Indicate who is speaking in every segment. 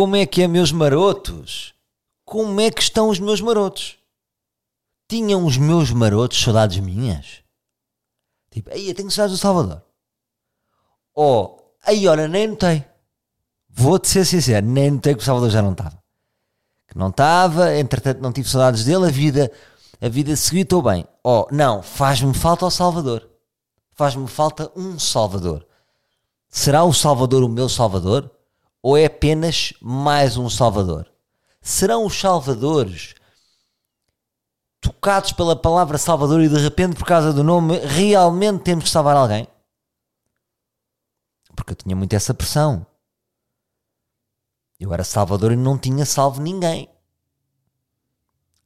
Speaker 1: Como é que é, meus marotos? Como é que estão os meus marotos? Tinham os meus marotos saudades minhas? Tipo, aí eu tenho saudades do Salvador. Ou, aí olha, nem notei. Vou-te ser sincero, nem notei que o Salvador já não estava. Que não estava, entretanto não tive saudades dele, a vida, a vida seguiu, estou bem. Ou, não, faz-me falta o Salvador. Faz-me falta um Salvador. Será o Salvador o meu Salvador? Ou é apenas mais um Salvador? Serão os Salvadores tocados pela palavra Salvador e de repente, por causa do nome, realmente temos que salvar alguém? Porque eu tinha muito essa pressão. Eu era Salvador e não tinha salvo ninguém.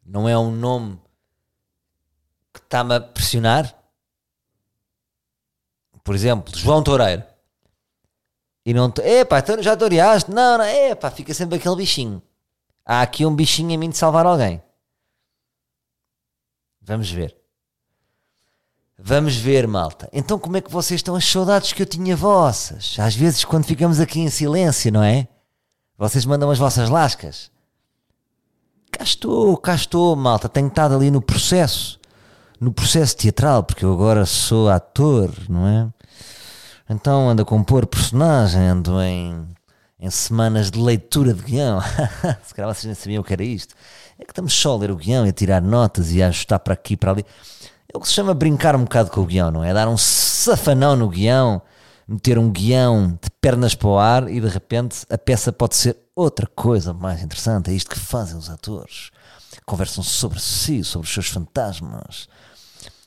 Speaker 1: Não é um nome que está-me a pressionar? Por exemplo, João Toureiro. E não. Epá, então já toreaste? Não, não, epá, fica sempre aquele bichinho. Há aqui um bichinho em mim de salvar alguém. Vamos ver. Vamos ver, malta. Então, como é que vocês estão? As saudades que eu tinha vossas. Às vezes, quando ficamos aqui em silêncio, não é? Vocês mandam as vossas lascas. Cá estou, cá estou, malta. Tenho estado ali no processo. No processo teatral, porque eu agora sou ator, não é? Então ando a compor personagem, ando em, em semanas de leitura de guião. Se calhar vocês nem sabiam o que era isto. É que estamos só a ler o guião e a tirar notas e a ajustar para aqui para ali. É o que se chama brincar um bocado com o guião, não é? Dar um safanão no guião, meter um guião de pernas para o ar e de repente a peça pode ser outra coisa mais interessante. É isto que fazem os atores. Conversam sobre si, sobre os seus fantasmas.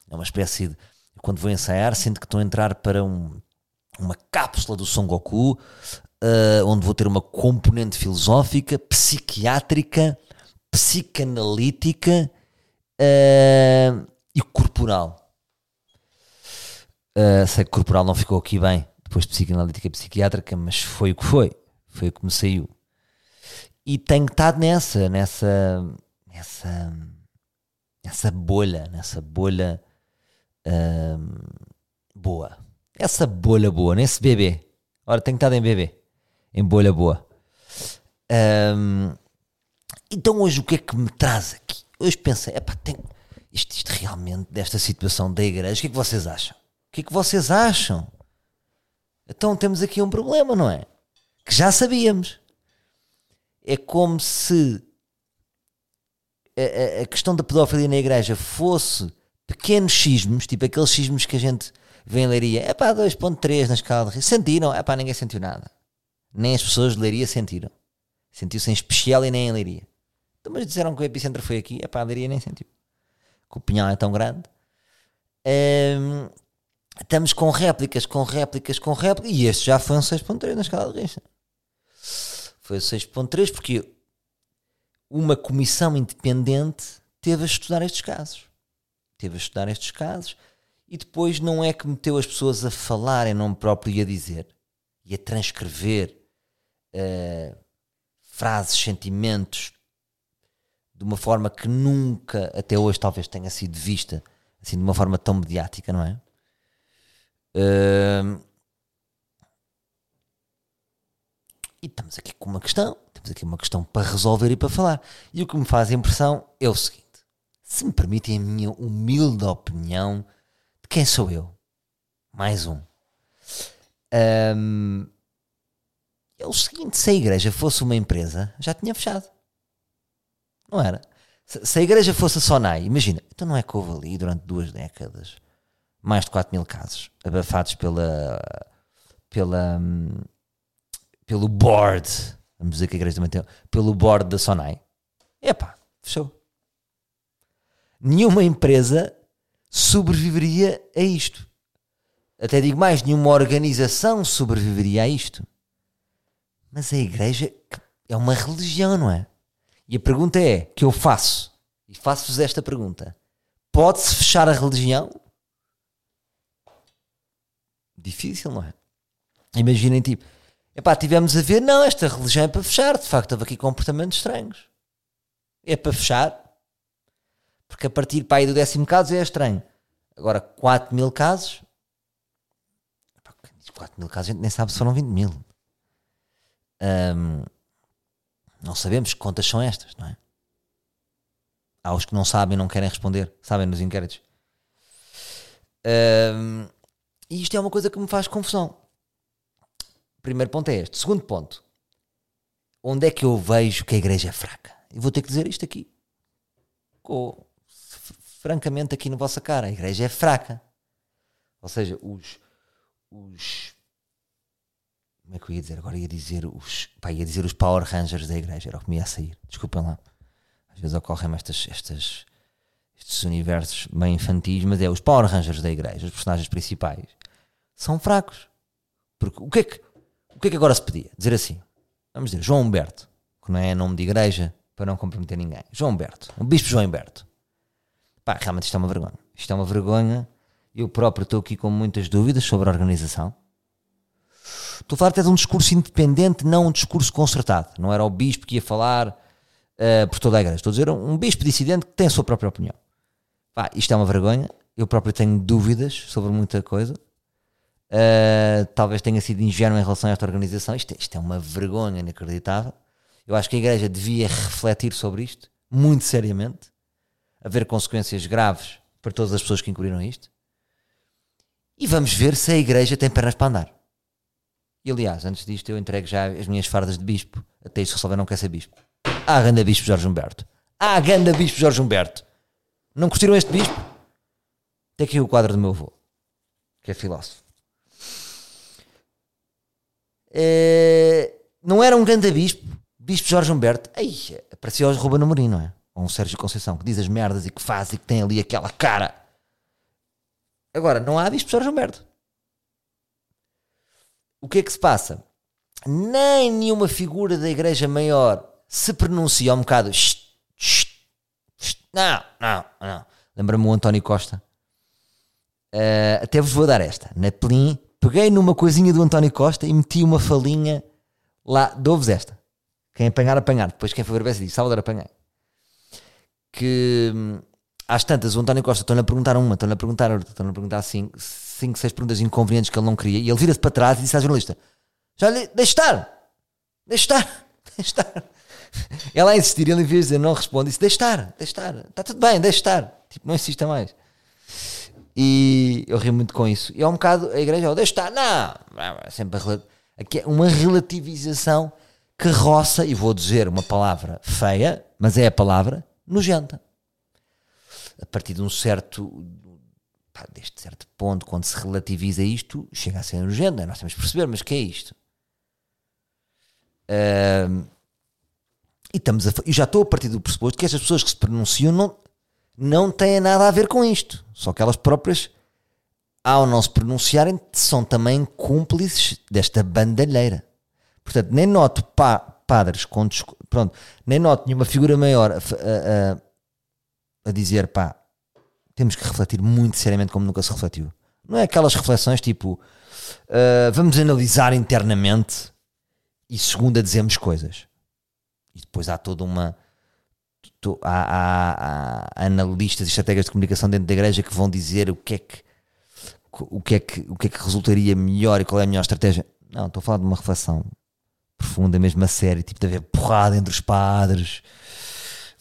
Speaker 1: É uma espécie de. Quando vou ensaiar, sinto que estou a entrar para um uma cápsula do Son Goku, uh, onde vou ter uma componente filosófica, psiquiátrica, psicanalítica uh, e corporal. Uh, sei que corporal não ficou aqui bem, depois de psicanalítica e psiquiátrica, mas foi o que foi, foi o que me saiu. E tenho estado nessa, nessa, nessa, nessa bolha, nessa bolha boa essa bolha boa, nesse bebê. Ora, tenho estado em bebê. Em bolha boa. Um, então hoje o que é que me traz aqui? Hoje pensei, epá, tem, isto, isto realmente, desta situação da igreja, o que é que vocês acham? O que é que vocês acham? Então temos aqui um problema, não é? Que já sabíamos. É como se a, a, a questão da pedofilia na igreja fosse pequenos sismos, tipo aqueles sismos que a gente vem em Leiria, é pá, 2.3 na escala de risco. Sentiram? É pá, ninguém sentiu nada. Nem as pessoas de Leiria sentiram. Sentiu-se em especial e nem em Leiria. Então, mas disseram que o epicentro foi aqui, é pá, Leiria nem sentiu. Que o pinhal é tão grande. Um, estamos com réplicas, com réplicas, com réplicas. E este já foi um 6.3 na escala de risco. Foi o 6.3 porque uma comissão independente teve a estudar estes casos. Teve a estudar estes casos e depois não é que meteu as pessoas a falar em nome próprio e a dizer e a transcrever uh, frases, sentimentos de uma forma que nunca até hoje talvez tenha sido vista assim de uma forma tão mediática, não é? Uh, e estamos aqui com uma questão, temos aqui uma questão para resolver e para falar. E o que me faz impressão é o seguinte: se me permitem a minha humilde opinião, quem sou eu? Mais um. um. É o seguinte: se a igreja fosse uma empresa, já tinha fechado. Não era? Se, se a igreja fosse a Sonai, imagina, então não é que houve ali durante duas décadas mais de 4 mil casos abafados pela. pela. pelo board. Vamos dizer que a igreja também tem. pelo board da Sonai. Epá, fechou. Nenhuma empresa sobreviveria a isto. Até digo mais, nenhuma organização sobreviveria a isto. Mas a igreja é uma religião, não é? E a pergunta é, que eu faço, e faço-vos esta pergunta: pode-se fechar a religião? Difícil, não é? Imaginem, tipo, epá, tivemos a ver, não, esta religião é para fechar, de facto, houve aqui comportamentos estranhos. É para fechar, porque a partir para aí do décimo caso é estranho. Agora, 4 mil casos. 4 mil casos, a gente nem sabe se foram 20 mil. Um, Não sabemos que contas são estas, não é? Há os que não sabem não querem responder, sabem nos inquéritos. Um, e isto é uma coisa que me faz confusão. Primeiro ponto é este. Segundo ponto, onde é que eu vejo que a igreja é fraca? E vou ter que dizer isto aqui. Com, francamente, aqui na vossa cara. A igreja é fraca. Ou seja, os, os. Como é que eu ia dizer? Agora ia dizer os. Pá, ia dizer os Power Rangers da igreja. Era o que me ia sair. Desculpem lá. Às vezes ocorrem estas, estas, estes universos bem infantis, mas é os Power Rangers da igreja, os personagens principais, são fracos. Porque o que é que, o que, é que agora se pedia? Dizer assim, vamos dizer, João Humberto, que não é nome de igreja, para não comprometer ninguém. João Humberto, o Bispo João Humberto. Pá, realmente isto é uma vergonha. Isto é uma vergonha. Eu próprio estou aqui com muitas dúvidas sobre a organização. Estou a falar até de um discurso independente, não um discurso concertado. Não era o bispo que ia falar uh, por toda a igreja. Estou a dizer um bispo dissidente que tem a sua própria opinião. Pá, isto é uma vergonha. Eu próprio tenho dúvidas sobre muita coisa. Uh, talvez tenha sido ingênuo em relação a esta organização. Isto, isto é uma vergonha inacreditável. Eu acho que a Igreja devia refletir sobre isto, muito seriamente, haver consequências graves para todas as pessoas que incluíram isto. E vamos ver se a Igreja tem pernas para andar. E aliás, antes disto, eu entrego já as minhas fardas de bispo. Até isto resolver, não quer ser bispo. Ah, ganda bispo Jorge Humberto. Ah, ganda bispo Jorge Humberto. Não curtiram este bispo? Tem aqui o quadro do meu avô, que é filósofo. É, não era um grande bispo, bispo Jorge Humberto. Aí, parecia o Ruben Amorim, não é? Ou um Sérgio Conceição, que diz as merdas e que faz e que tem ali aquela cara. Agora, não há bispo Jorge Humberto. O que é que se passa? Nem nenhuma figura da igreja maior se pronuncia um bocado. Não, não, não. Lembra-me o António Costa. Uh, até vos vou dar esta. Na Plim, peguei numa coisinha do António Costa e meti uma falinha lá. Dou-vos esta. Quem apanhar, apanhar. Depois quem for ver, vai dizer: Salvador, apanhei. Que hum, às tantas, o António Costa estão-lhe a perguntar uma, estão-lhe a perguntar outra, estão-lhe a perguntar cinco, cinco, seis perguntas inconvenientes que ele não queria. E ele vira-se para trás e disse à jornalista: Já lhe, deixa estar, deixa estar, deixa estar. Ela a insistir, ele em vez de dizer não responde, disse: Deixa estar, deixa estar, está tudo bem, deixa estar. Tipo, não insista mais. E eu rio muito com isso. E é um bocado a igreja, oh, deixa estar, não, é sempre aqui é uma relativização que roça, e vou dizer uma palavra feia, mas é a palavra nojenta. A partir de um certo, pá, deste certo ponto, quando se relativiza isto, chega a ser nojento, nós temos que perceber, mas que é isto? E, estamos a, e já estou a partir do pressuposto que estas pessoas que se pronunciam não, não têm nada a ver com isto. Só que elas próprias, ao não se pronunciarem, são também cúmplices desta bandalheira. Portanto, nem noto pa, padres com pronto, nem noto nenhuma figura maior a, a, a, dizer pá, temos que refletir muito seriamente como nunca se refletiu. Não é aquelas reflexões tipo uh, vamos analisar internamente e segunda dizemos coisas. E depois há toda uma. Há, há, há, analistas e estrategas de comunicação dentro da igreja que vão dizer o que é que o que é que, o que, é que resultaria melhor e qual é a melhor estratégia. Não, estou a falar de uma reflexão profunda, mesmo a sério, tipo de haver porrada entre os padres,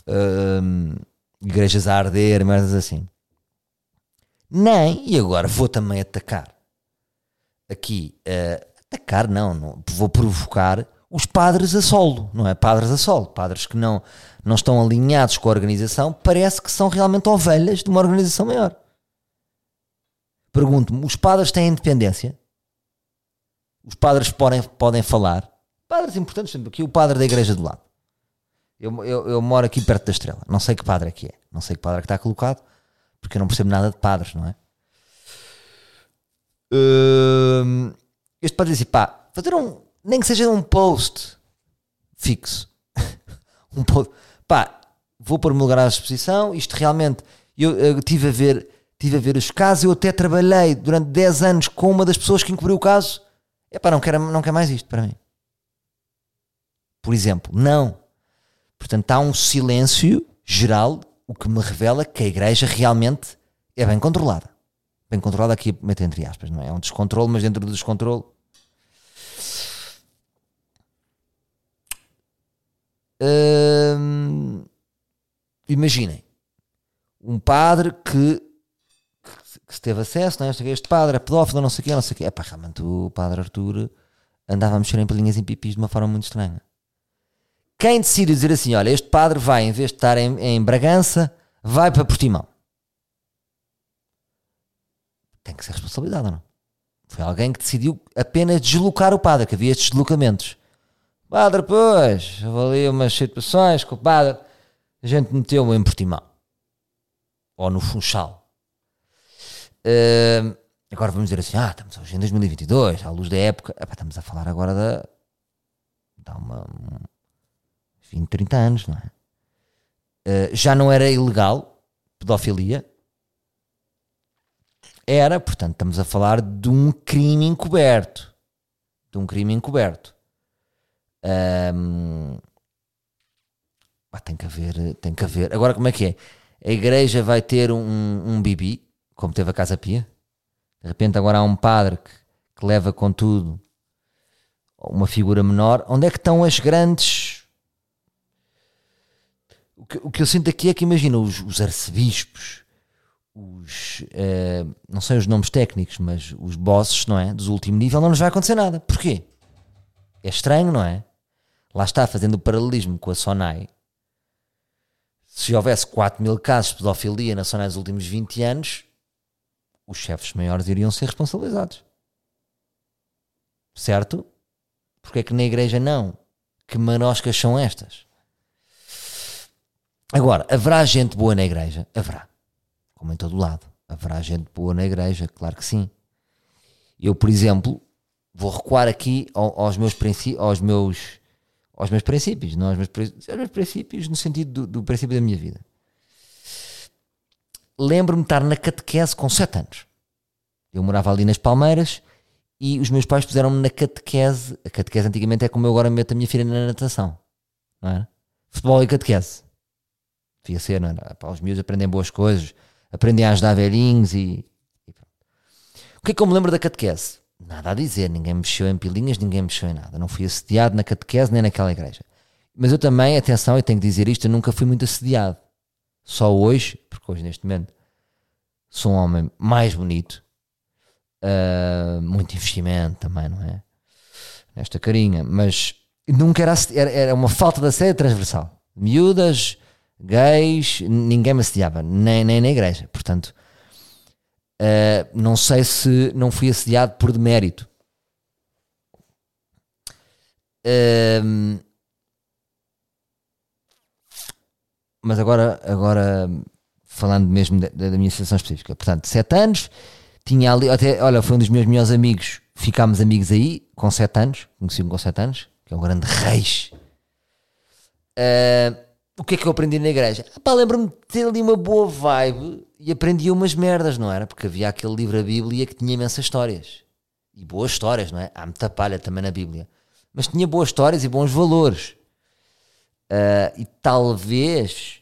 Speaker 1: hum, igrejas a arder, merdas assim. Nem, e agora vou também atacar aqui, uh, atacar não, não, vou provocar os padres a solo, não é? Padres a solo, padres que não, não estão alinhados com a organização, parece que são realmente ovelhas de uma organização maior. Pergunto-me, os padres têm independência? Os padres podem, podem falar? Importantes, sempre aqui o padre da igreja do lado. Eu, eu, eu, moro aqui perto da estrela, não sei que padre é que é, não sei que padre é que está colocado, porque eu não percebo nada de padres, não é? Uh, este padre diz assim, pá, fazer um, nem que seja um post fixo. um post. Pá, vou pôr-me lugar à exposição. Isto realmente, eu, tive a ver tive a ver os casos. Eu até trabalhei durante 10 anos com uma das pessoas que encobriu o caso. É pá, não quero, não quero mais isto para mim. Por exemplo, não. Portanto, há um silêncio geral, o que me revela que a igreja realmente é bem controlada. Bem controlada aqui, meto entre aspas, não é? É um descontrole, mas dentro do descontrole Hum, imaginem, um padre que, que, que teve acesso, não é? este padre é pedófilo, não sei o quê, não sei o quê. É pá, realmente o padre Arthur andava a mexer em pelinhas em pipis de uma forma muito estranha. Quem decide dizer assim, olha, este padre vai, em vez de estar em, em Bragança, vai para Portimão. Tem que ser responsabilidade não? Foi alguém que decidiu apenas deslocar o padre, que havia estes deslocamentos. Padre, pois, ali umas situações com o padre, a gente meteu-o em Portimão. Ou no Funchal. Uh, agora vamos dizer assim, ah, estamos hoje em 2022, à luz da época. Epá, estamos a falar agora da... Dá uma... 20, 30 anos, não é? Uh, já não era ilegal pedofilia. Era, portanto, estamos a falar de um crime encoberto. De um crime encoberto. Um, ah, tem que haver, tem que haver. Agora, como é que é? A igreja vai ter um, um bibi, como teve a Casa Pia. De repente, agora há um padre que, que leva com tudo uma figura menor. Onde é que estão as grandes. O que, o que eu sinto aqui é que, imagina, os, os arcebispos, os. Uh, não sei os nomes técnicos, mas os bosses, não é? Dos último nível, não nos vai acontecer nada. Porquê? É estranho, não é? lá está, fazendo o paralelismo com a Sonai, se houvesse 4 mil casos de pedofilia na Sonai nos últimos 20 anos, os chefes maiores iriam ser responsabilizados. Certo? Porque é que na igreja não? Que manoscas são estas? Agora, haverá gente boa na igreja? Haverá. Como em todo lado. Haverá gente boa na igreja, claro que sim. Eu, por exemplo, vou recuar aqui aos meus, aos meus aos meus princípios, não aos meus, aos meus princípios no sentido do, do princípio da minha vida. Lembro-me de estar na catequese com 7 anos. Eu morava ali nas Palmeiras e os meus pais puseram-me na catequese. A catequese antigamente é como eu agora meto a minha filha na natação. Não era? Futebol e catequese. Devia ser, não era? Os meus aprendem boas coisas, aprendem a ajudar velhinhos e, e O que é que eu me lembro da catequese? Nada a dizer, ninguém mexeu em pilinhas, ninguém mexeu em nada. Não fui assediado na catequese nem naquela igreja. Mas eu também, atenção, eu tenho que dizer isto, eu nunca fui muito assediado. Só hoje, porque hoje neste momento sou um homem mais bonito, uh, muito investimento também, não é? Nesta carinha, mas nunca era, era, era uma falta de assédio transversal. Miúdas, gays, ninguém me assediava, nem, nem na igreja. Portanto, Uh, não sei se não fui assediado por demérito. Uh, mas agora, agora falando mesmo da, da, minha situação específica, portanto, 7 anos, tinha ali, até, olha, foi um dos meus melhores amigos, ficámos amigos aí, com 7 anos, conheci-me com 7 anos, que é um grande reis. Uh, o que é que eu aprendi na igreja? Pá, lembro-me de ter ali uma boa vibe e aprendi umas merdas, não era? Porque havia aquele livro, a Bíblia, que tinha imensas histórias. E boas histórias, não é? Há muita palha também na Bíblia. Mas tinha boas histórias e bons valores. Uh, e talvez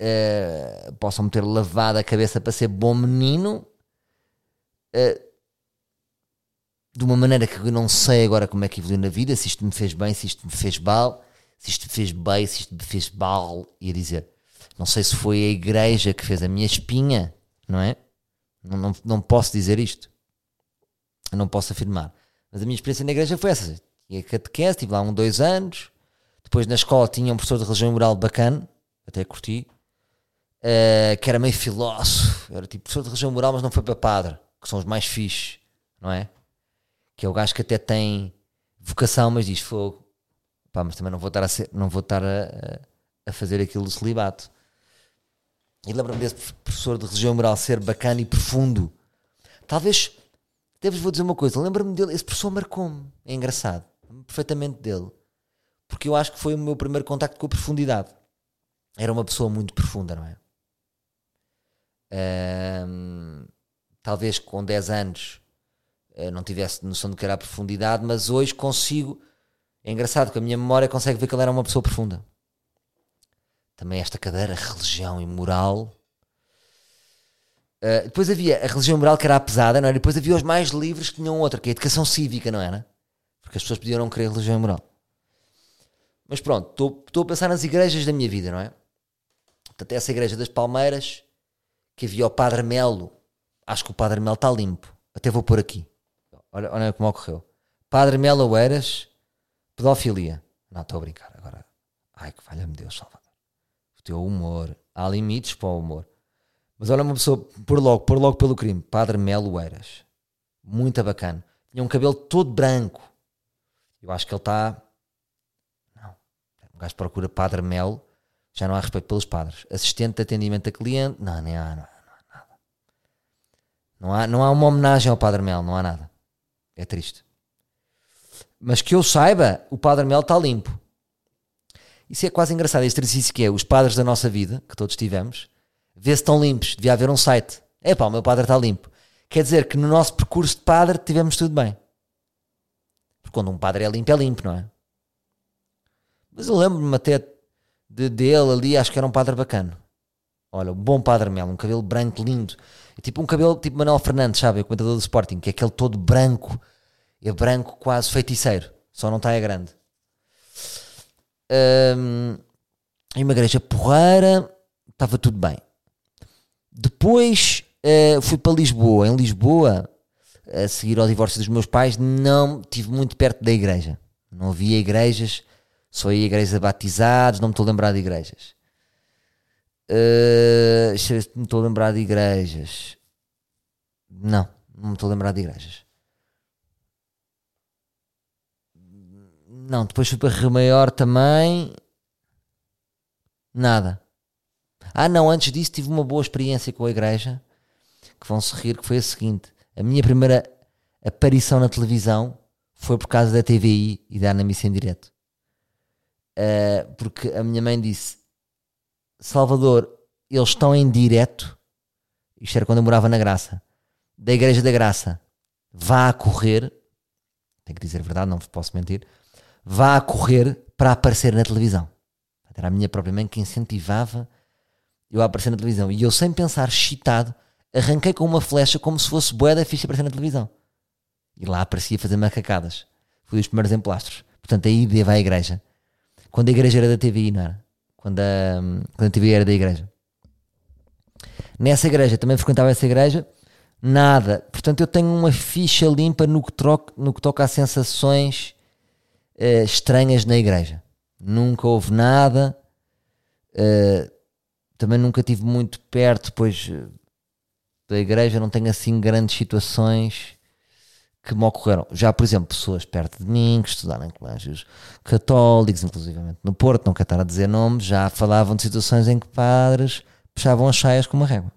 Speaker 1: uh, possam-me ter lavado a cabeça para ser bom menino. Uh, de uma maneira que eu não sei agora como é que evoluiu na vida, se isto me fez bem, se isto me fez mal se isto me fez bem, se isto me fez mal, ia dizer. Não sei se foi a igreja que fez a minha espinha, não é? Não, não, não posso dizer isto. Eu não posso afirmar. Mas a minha experiência na igreja foi essa. Tinha catequese, estive lá um, dois anos. Depois na escola tinha um professor de religião moral bacana, até curti, uh, que era meio filósofo. Era tipo professor de religião moral, mas não foi para padre, que são os mais fixes, não é? Que é o gajo que até tem vocação, mas diz fogo Pá, mas também não vou estar a, ser, não vou estar a, a fazer aquilo do celibato. E lembro-me desse professor de religião moral ser bacana e profundo. Talvez, devo vou dizer uma coisa, lembro-me dele, esse professor marcou-me, é engraçado, perfeitamente dele. Porque eu acho que foi o meu primeiro contacto com a profundidade. Era uma pessoa muito profunda, não é? Um, talvez com 10 anos uh, não tivesse noção do que era a profundidade, mas hoje consigo é engraçado que a minha memória consegue ver que ele era uma pessoa profunda. Também esta cadeira, religião e moral. Uh, depois havia a religião moral que era a pesada, não era? depois havia os mais livres que tinham outra, que é a educação cívica, não era? Porque as pessoas podiam não querer religião moral. Mas pronto, estou a pensar nas igrejas da minha vida, não é? Portanto, essa igreja das Palmeiras, que havia o Padre Melo, acho que o Padre Melo está limpo. Até vou pôr aqui. Olha, olha como ocorreu. Padre Melo Oeiras, pedofilia. Não, estou a brincar agora. Ai, que falha-me Deus, Salvador. O teu humor. Há limites para o humor. Mas olha uma pessoa, por logo, por logo pelo crime. Padre Melo Oeiras. Muito bacana. Tinha um cabelo todo branco. Eu acho que ele está. Não. O gajo procura Padre Melo. Já não há respeito pelos padres. Assistente de atendimento a cliente. Não, nem há, não há, não há nada. Não há, não há uma homenagem ao Padre Melo. Não há nada. É triste. Mas que eu saiba, o Padre Melo está limpo. Isso é quase engraçado. Este exercício que é os padres da nossa vida, que todos tivemos, vê se estão limpos. Devia haver um site. É pá, o meu padre está limpo. Quer dizer que no nosso percurso de padre tivemos tudo bem. Porque quando um padre é limpo, é limpo, não é? Mas eu lembro-me até de, dele ali, acho que era um padre bacana. Olha, um bom padre Melo, um cabelo branco lindo. Tipo um cabelo tipo Manuel Fernandes, sabe? O comentador do Sporting, que é aquele todo branco, é branco quase feiticeiro, só não está é grande. Um, em uma igreja porreira, estava tudo bem. Depois uh, fui para Lisboa. Em Lisboa, a seguir ao divórcio dos meus pais, não tive muito perto da igreja. Não havia igrejas, só ia igrejas batizados, não me estou a lembrar de igrejas. Uh, me estou a lembrar de igrejas. Não, não me estou a lembrar de igrejas. Não, depois fui para Rio Maior também. Nada. Ah, não, antes disso tive uma boa experiência com a igreja. Que vão se rir, que foi a seguinte: a minha primeira aparição na televisão foi por causa da TVI e da Ana Missa em direto. Uh, porque a minha mãe disse: Salvador, eles estão em direto. Isto era quando eu morava na Graça. Da Igreja da Graça. Vá a correr. Tenho que dizer a verdade, não posso mentir vá a correr para aparecer na televisão. Era a minha própria mãe que incentivava eu a aparecer na televisão. E eu, sem pensar, excitado, arranquei com uma flecha como se fosse boeda ficha aparecer na televisão. E lá aparecia fazer macacadas. Fui dos primeiros emplastros. Portanto, aí devo à igreja. Quando a igreja era da TVI, não era? Quando a, quando a TVI era da igreja. Nessa igreja, também frequentava essa igreja, nada. Portanto, eu tenho uma ficha limpa no que, troco, no que toca a sensações uh, estranhas na igreja. Nunca houve nada. Uh, também nunca tive muito perto, pois eh, da igreja não tenho assim grandes situações que me ocorreram. Já, por exemplo, pessoas perto de mim que estudaram em colégios católicos, inclusivamente no Porto, não quero estar a dizer nomes, já falavam de situações em que padres puxavam as saias com uma régua.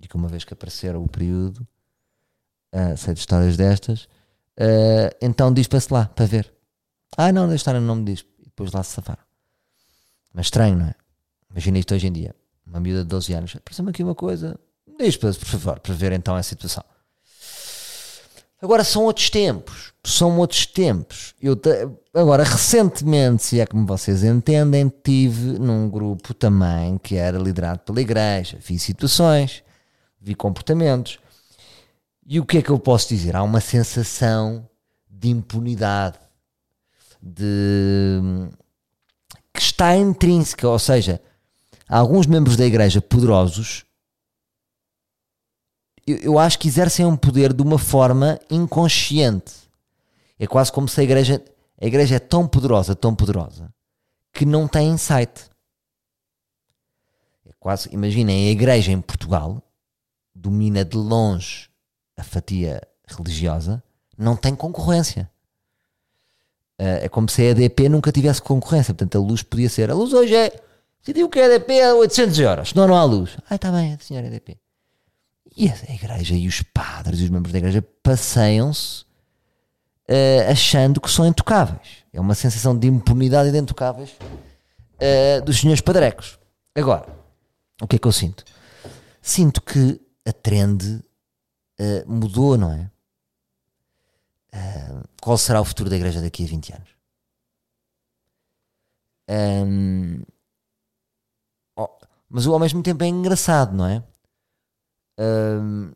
Speaker 1: E que uma vez que apareceram o período, uh, sei de histórias destas, Uh, então diz para-se lá, para ver. Ah, não, deixa estar o nome disso. E depois lá se safaram. Mas estranho, não é? Imagina isto hoje em dia. Uma miúda de 12 anos. Apareceu-me aqui uma coisa. Diz, por favor, para ver então a situação. Agora são outros tempos. São outros tempos. Eu te... Agora, recentemente, se é como vocês entendem, tive num grupo também que era liderado pela igreja. Vi situações, vi comportamentos. E o que é que eu posso dizer? Há uma sensação de impunidade, de que está intrínseca, ou seja, alguns membros da igreja poderosos eu, eu acho que exercem um poder de uma forma inconsciente. É quase como se a igreja, a igreja é tão poderosa, tão poderosa, que não tem insight. É quase, imaginem, a igreja em Portugal domina de longe a fatia religiosa não tem concorrência. Uh, é como se a EDP nunca tivesse concorrência. Portanto, a luz podia ser. A luz hoje é. Digo que a EDP é 800 euros, senão não há luz. Ah, está bem, senhora EDP. E a igreja e os padres e os membros da igreja passeiam-se uh, achando que são intocáveis. É uma sensação de impunidade e de intocáveis uh, dos senhores padrecos. Agora, o que é que eu sinto? Sinto que a trend uh, mudou, não é? Uh, qual será o futuro da igreja daqui a 20 anos? Um, oh, mas ao mesmo tempo é engraçado, não é? Um,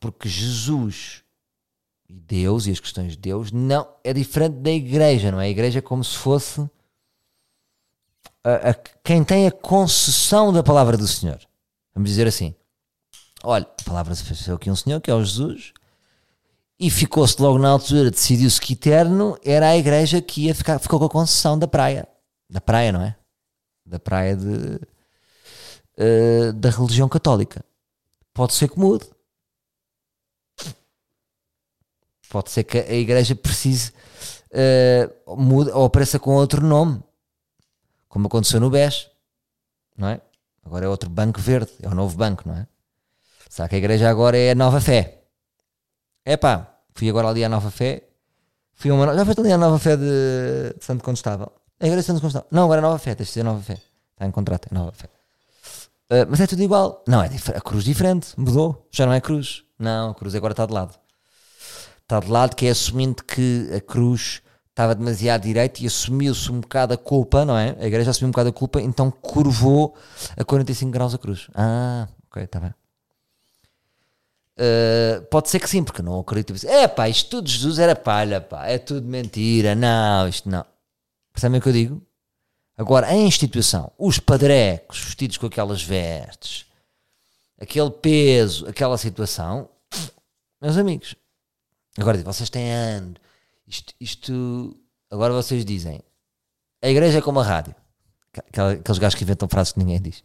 Speaker 1: porque Jesus e Deus e as questões de Deus não é diferente da igreja, não é? A igreja é como se fosse a, a, quem tem a concessão da palavra do Senhor. Vamos dizer assim: olha, a palavra se fez aqui um Senhor que é o Jesus, e ficou-se logo na altura, decidiu-se que eterno era a igreja que ia ficar, ficou com a concessão da praia. Da praia, não é? Da praia de, uh, da religião católica. Pode ser que mude. Pode ser que a igreja precise uh, mude ou apareça com outro nome, como aconteceu no BES, não é? Agora é outro banco verde, é o novo banco, não é? Será que a igreja agora é a nova fé? É pá, fui agora ali à nova fé, fui uma, já foste ali à nova fé de, de Santo Condestável? A igreja de Santo Condestável? Não, agora é nova fé, tens de ser nova fé, está em contrato, é nova fé. Uh, mas é tudo igual. Não, é a cruz diferente, mudou, já não é cruz. Não, a cruz agora está de lado está de lado, que é assumindo que a cruz estava demasiado direito e assumiu-se um bocado a culpa, não é? A igreja assumiu um bocado a culpa, então curvou a 45 graus a cruz. Ah, ok, está bem. Uh, pode ser que sim, porque não acredito. É pá, isto tudo Jesus era palha, pá, é tudo mentira. Não, isto não. Percebem o que eu digo? Agora, a instituição, os padrecos vestidos com aquelas vestes, aquele peso, aquela situação, meus amigos, Agora, vocês têm anos. Isto, isto, Agora vocês dizem. A igreja é como a rádio. Aqueles gajos que inventam frases que ninguém diz.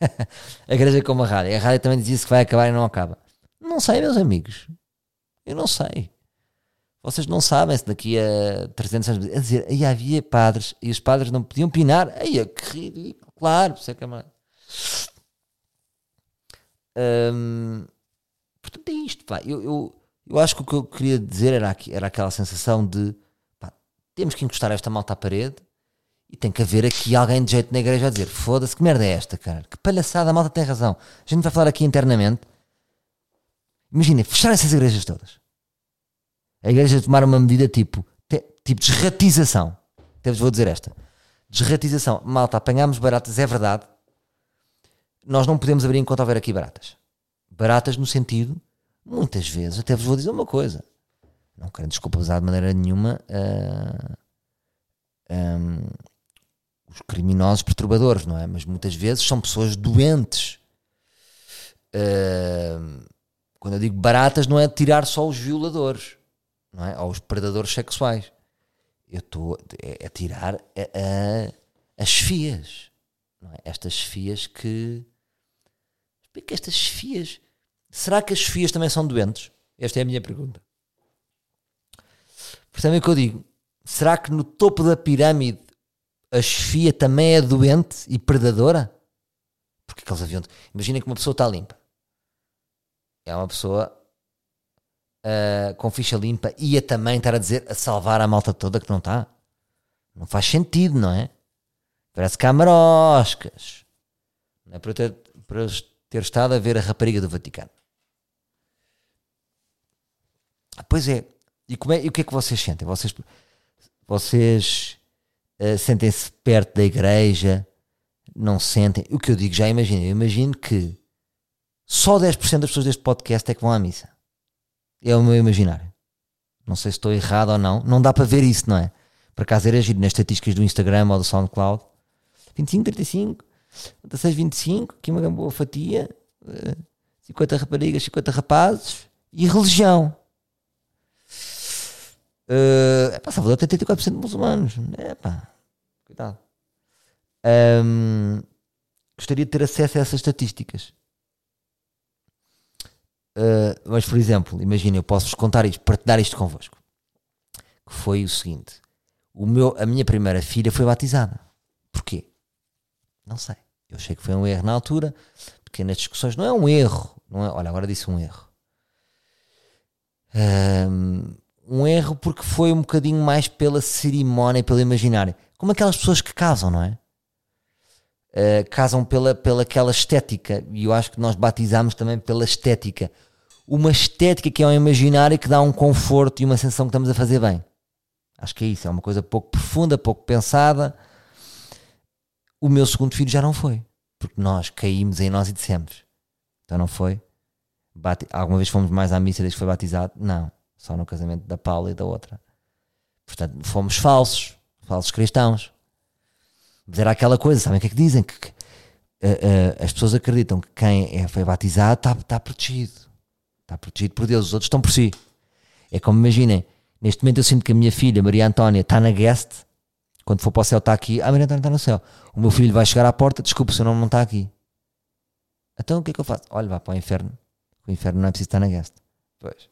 Speaker 1: a igreja é como a rádio. A rádio também diz isso que vai acabar e não acaba. Não sei, meus amigos. Eu não sei. Vocês não sabem se daqui a 300 anos. A dizer, aí havia padres e os padres não podiam pinar. Aí, que ridículo. Claro, por isso é que é hum, portanto, é isto. Pá. Eu, eu, eu acho que o que eu queria dizer era, aqui, era aquela sensação de pá, temos que encostar esta malta à parede e tem que haver aqui alguém de jeito na igreja a dizer foda-se, que merda é esta, cara? Que palhaçada, a malta tem razão. A gente vai falar aqui internamente. Imagina, fechar essas igrejas todas. A igreja tomar uma medida tipo, te, tipo desratização. Até vos vou dizer esta. Desratização. Malta, apanhámos baratas, é verdade. Nós não podemos abrir enquanto houver aqui baratas. Baratas no sentido muitas vezes, até vos vou dizer uma coisa, não quero desculpabilizar de maneira nenhuma uh, ah, um, os criminosos perturbadores, não é? Mas muitas vezes são pessoas doentes. Uh, quando eu digo baratas, não é tirar só os violadores, não é? Ou os predadores sexuais. Eu estou é, é tirar a, a, as fias, é? Estas fias que. Explica estas fias Será que as Sofias também são doentes? Esta é a minha pergunta. Percebem o que eu digo? Será que no topo da pirâmide a Sofia também é doente e predadora? Porque aqueles aviões. Imaginem que uma pessoa está limpa. É uma pessoa uh, com ficha limpa ia também estar a dizer a salvar a malta toda que não está. Não faz sentido, não é? Parece camaroscas. Não é para ter, para ter estado a ver a rapariga do Vaticano. Pois é. E, como é, e o que é que vocês sentem? Vocês, vocês uh, sentem-se perto da igreja? Não sentem? O que eu digo, já imagino. Eu imagino que só 10% das pessoas deste podcast é que vão à missa. É o meu imaginário. Não sei se estou errado ou não. Não dá para ver isso, não é? Por acaso era giro nas estatísticas do Instagram ou do SoundCloud. 25, 35, 16, 25, aqui uma boa fatia. 50 eh, raparigas, 50 rapazes. E religião. Uh, é pá, Salvador tem 34% de muçulmanos. É pá, cuidado. Um, gostaria de ter acesso a essas estatísticas. Uh, mas, por exemplo, imagina, eu posso-vos contar isto, partilhar isto convosco. Que foi o seguinte: o meu, a minha primeira filha foi batizada. Porquê? Não sei. Eu achei que foi um erro na altura, porque nas discussões não é um erro. Não é, olha, agora disse um erro. Um, um erro porque foi um bocadinho mais pela cerimónia, pelo imaginário. Como aquelas pessoas que casam, não é? Uh, casam pela, pela aquela estética. E eu acho que nós batizamos também pela estética. Uma estética que é um imaginário que dá um conforto e uma sensação que estamos a fazer bem. Acho que é isso. É uma coisa pouco profunda, pouco pensada. O meu segundo filho já não foi. Porque nós caímos em nós e dissemos. Então não foi? Bate... Alguma vez fomos mais à missa desde que foi batizado? Não só no casamento da Paula e da outra. Portanto, fomos falsos, falsos cristãos. Mas era aquela coisa, sabem o que é que dizem? Que, que uh, uh, as pessoas acreditam que quem é, foi batizado está tá protegido. Está protegido por Deus, os outros estão por si. É como imaginem, neste momento eu sinto que a minha filha, Maria Antónia, está na guest. Quando for para o céu, está aqui. Ah, Maria Antónia está no céu. O meu filho vai chegar à porta, desculpa, o seu nome não está aqui. Então o que é que eu faço? Olha, vá para o inferno. O inferno não é preciso estar na guest. Pois.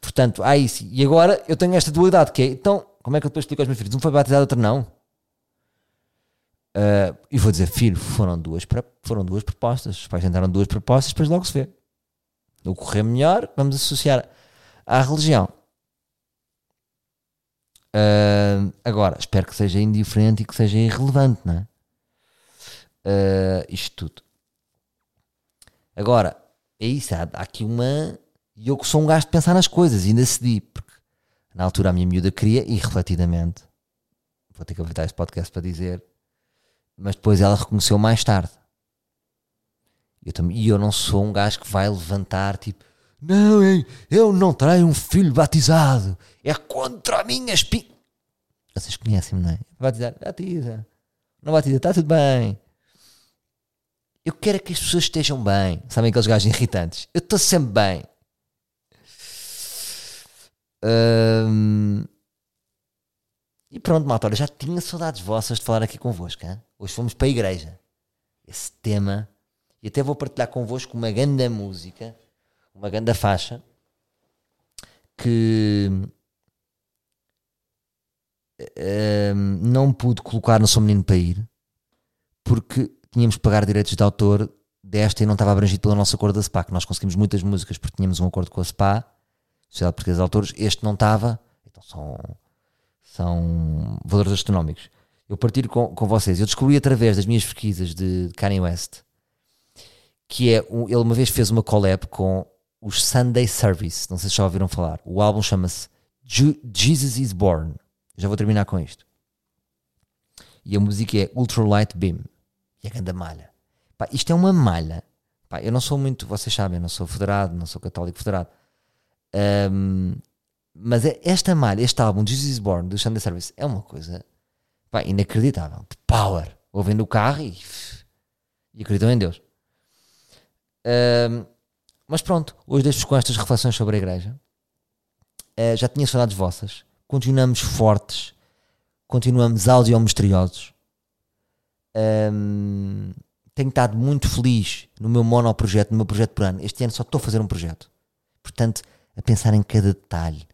Speaker 1: Portanto, há isso. E agora eu tenho esta dualidade que é, então, como é que eu depois explico aos meus filhos? Um foi batizado, outro não. Uh, e vou dizer, filho, foram duas, foram duas propostas. Os pais tentaram duas propostas, depois logo se vê. O correr melhor, vamos associar à religião. Uh, agora, espero que seja indiferente e que seja irrelevante, não é? Uh, isto tudo. Agora, é isso, há, há aqui uma. E eu que sou um gajo de pensar nas coisas, ainda cedi, porque na altura a minha miúda queria, e refletidamente, vou ter que aproveitar este podcast para dizer, mas depois ela reconheceu mais tarde. Eu também, e eu não sou um gajo que vai levantar tipo, não, hein, eu não traio um filho batizado, é contra a minha espinha. Vocês conhecem-me, não é? Batizar, batiza, não batiza, está tudo bem. Eu quero é que as pessoas estejam bem. Sabem aqueles gajos irritantes? Eu estou sempre bem. E pronto, malta, já tinha saudades vossas de falar aqui convosco. Hein? Hoje fomos para a igreja. Esse tema. E até vou partilhar convosco uma grande música, uma grande faixa, que não pude colocar no Sou Menino para ir, porque tínhamos que pagar direitos de autor desta e não estava abrangido pela nossa acordo da SPA, que nós conseguimos muitas músicas porque tínhamos um acordo com a SPA, Sociedade Portuguesa de Autores, este não estava, então são, são valores astronómicos. Eu partilho com, com vocês, eu descobri através das minhas pesquisas de Kanye West, que é, ele uma vez fez uma collab com os Sunday Service, não sei se já ouviram falar, o álbum chama-se Jesus is Born, já vou terminar com isto. E a música é Ultralight Beam. E a grande malha. Pá, isto é uma malha. Pá, eu não sou muito, vocês sabem, não sou federado, não sou católico federado. Um, mas é esta malha, este álbum, Jesus is Born, do Sunday Service, é uma coisa pá, inacreditável. Power. Ouvem no carro e, e acreditam em Deus. Um, mas pronto, hoje deixo-vos com estas reflexões sobre a igreja. Uh, já tinha saudades vossas. Continuamos fortes. Continuamos audiomisteriosos. Um, tenho estado muito feliz no meu monoprojeto, no meu projeto por ano. Este ano só estou a fazer um projeto. Portanto, a pensar em cada detalhe,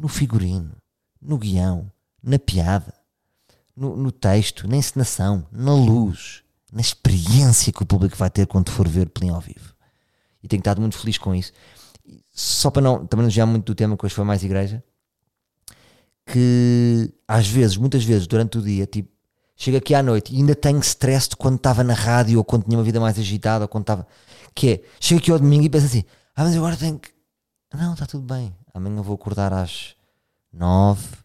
Speaker 1: no figurino, no guião, na piada, no, no texto, na encenação, na luz, na experiência que o público vai ter quando for ver Plin ao vivo. E tenho estado muito feliz com isso. Só para não, também não desviar muito do tema que hoje foi mais igreja, que às vezes, muitas vezes, durante o dia, tipo, chego aqui à noite e ainda tenho stress de quando estava na rádio ou quando tinha uma vida mais agitada ou quando estava. Que é, chego aqui ao domingo e penso assim: ah, mas agora tenho que. Não, está tudo bem. Amanhã vou acordar às nove,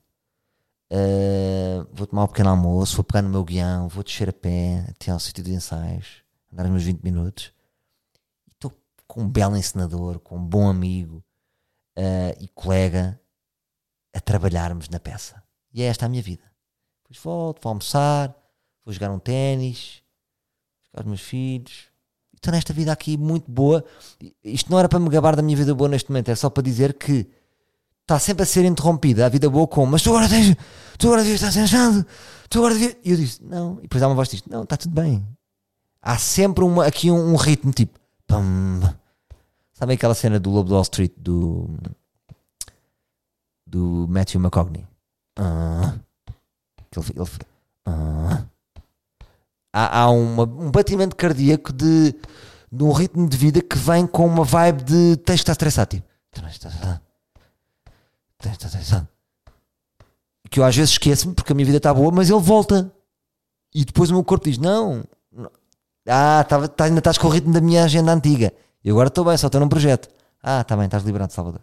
Speaker 1: uh, vou tomar um pequeno almoço, vou pegar no meu guião, vou descer a pé até ao sítio de ensaios, andar os meus 20 minutos. Estou com um belo encenador, com um bom amigo uh, e colega a trabalharmos na peça. E é esta a minha vida. Depois volto, vou almoçar, vou jogar um ténis, ficar os meus filhos. Estou nesta vida aqui muito boa. Isto não era para me gabar da minha vida boa neste momento, é só para dizer que está sempre a ser interrompida a vida boa com mas tu agora tens, tu agora devias estar sentado, tu agora devias... E eu disse, não, e depois há uma voz disto, não, está tudo bem. Há sempre uma, aqui um, um ritmo tipo. Sabem aquela cena do Lobo de Wall Street do, do Matthew McCogney? Uh, ele, ele, uh, há, há uma, um batimento cardíaco de, de um ritmo de vida que vem com uma vibe de tens que estar estressado. Tipo, que eu às vezes esqueço-me porque a minha vida está boa, mas ele volta. E depois o meu corpo diz: Não, não. ah, tá, tá, ainda estás com o ritmo da minha agenda antiga. E agora estou bem, só estou num projeto. Ah, está bem, estás liberado, Salvador.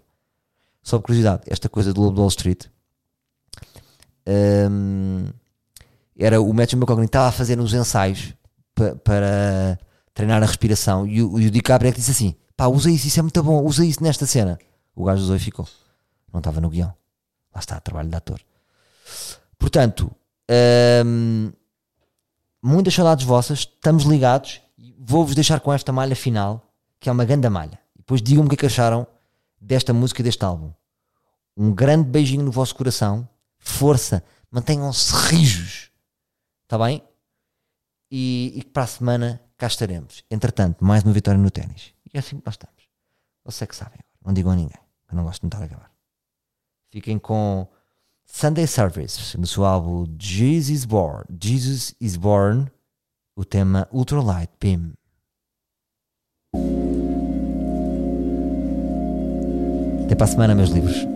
Speaker 1: Só por curiosidade, esta coisa do Lobo de Wall Street um, era o Matthew McConaughey estava a fazer uns ensaios pa, para treinar a respiração e o, e o DiCaprio é que disse assim: pá, usa isso, isso é muito bom, usa isso nesta cena. O gajo usou e ficou. Não estava no guião. Lá está, trabalho de ator. Portanto, hum, muitas saudades vossas, estamos ligados. Vou-vos deixar com esta malha final, que é uma grande malha. Depois digam-me o que é que acharam desta música e deste álbum. Um grande beijinho no vosso coração. Força. Mantenham-se rijos. Está bem? E, e que para a semana cá estaremos. Entretanto, mais uma vitória no ténis. E é assim que nós estamos. Vocês é que sabem. Não digam a ninguém. Eu não gosto de me estar a acabar. Fiquem com Sunday Service no seu álbum Jesus is Born. Jesus is Born. O tema Ultralight Beam. Até para a semana, meus livros.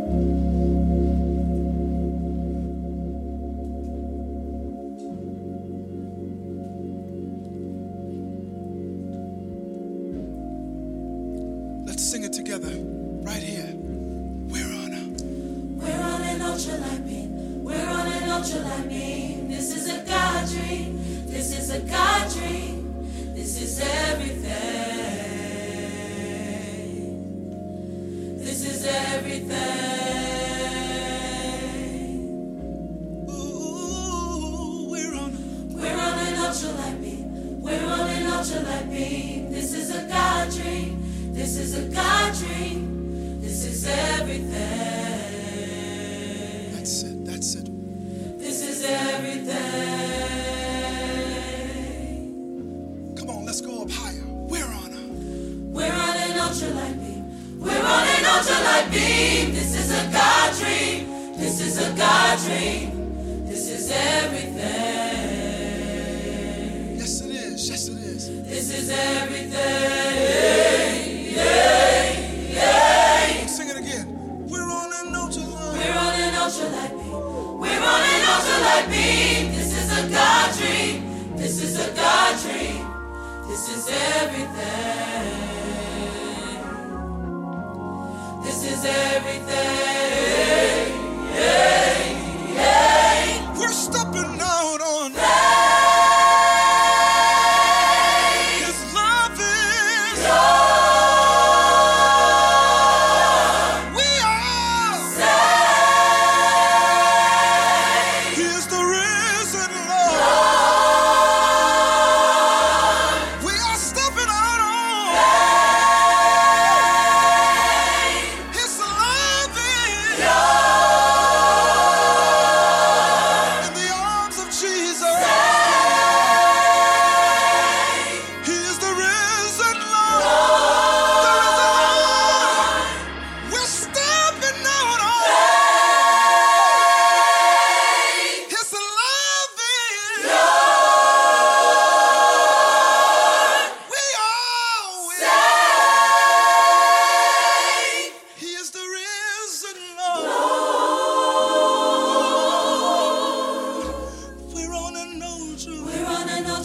Speaker 2: faith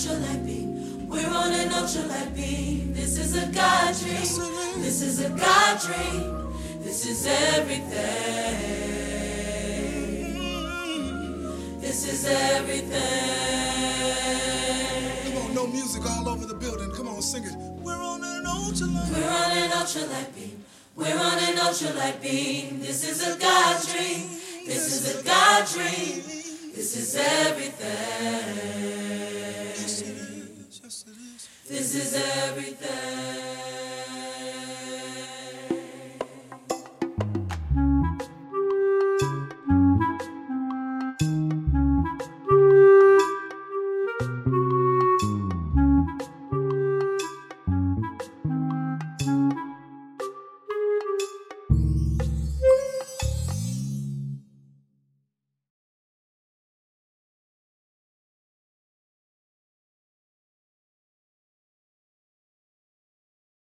Speaker 2: ultralight beam. We're on an ultralight beam. This is a God dream. This is a God dream. This is everything. This is everything.
Speaker 3: Come on, no music all over the building. Come on, sing it. We're on an ultra
Speaker 2: We're on an ultralight beam. We're on an ultralight beam. This is a God dream. This is a God dream. This is everything. This is everything.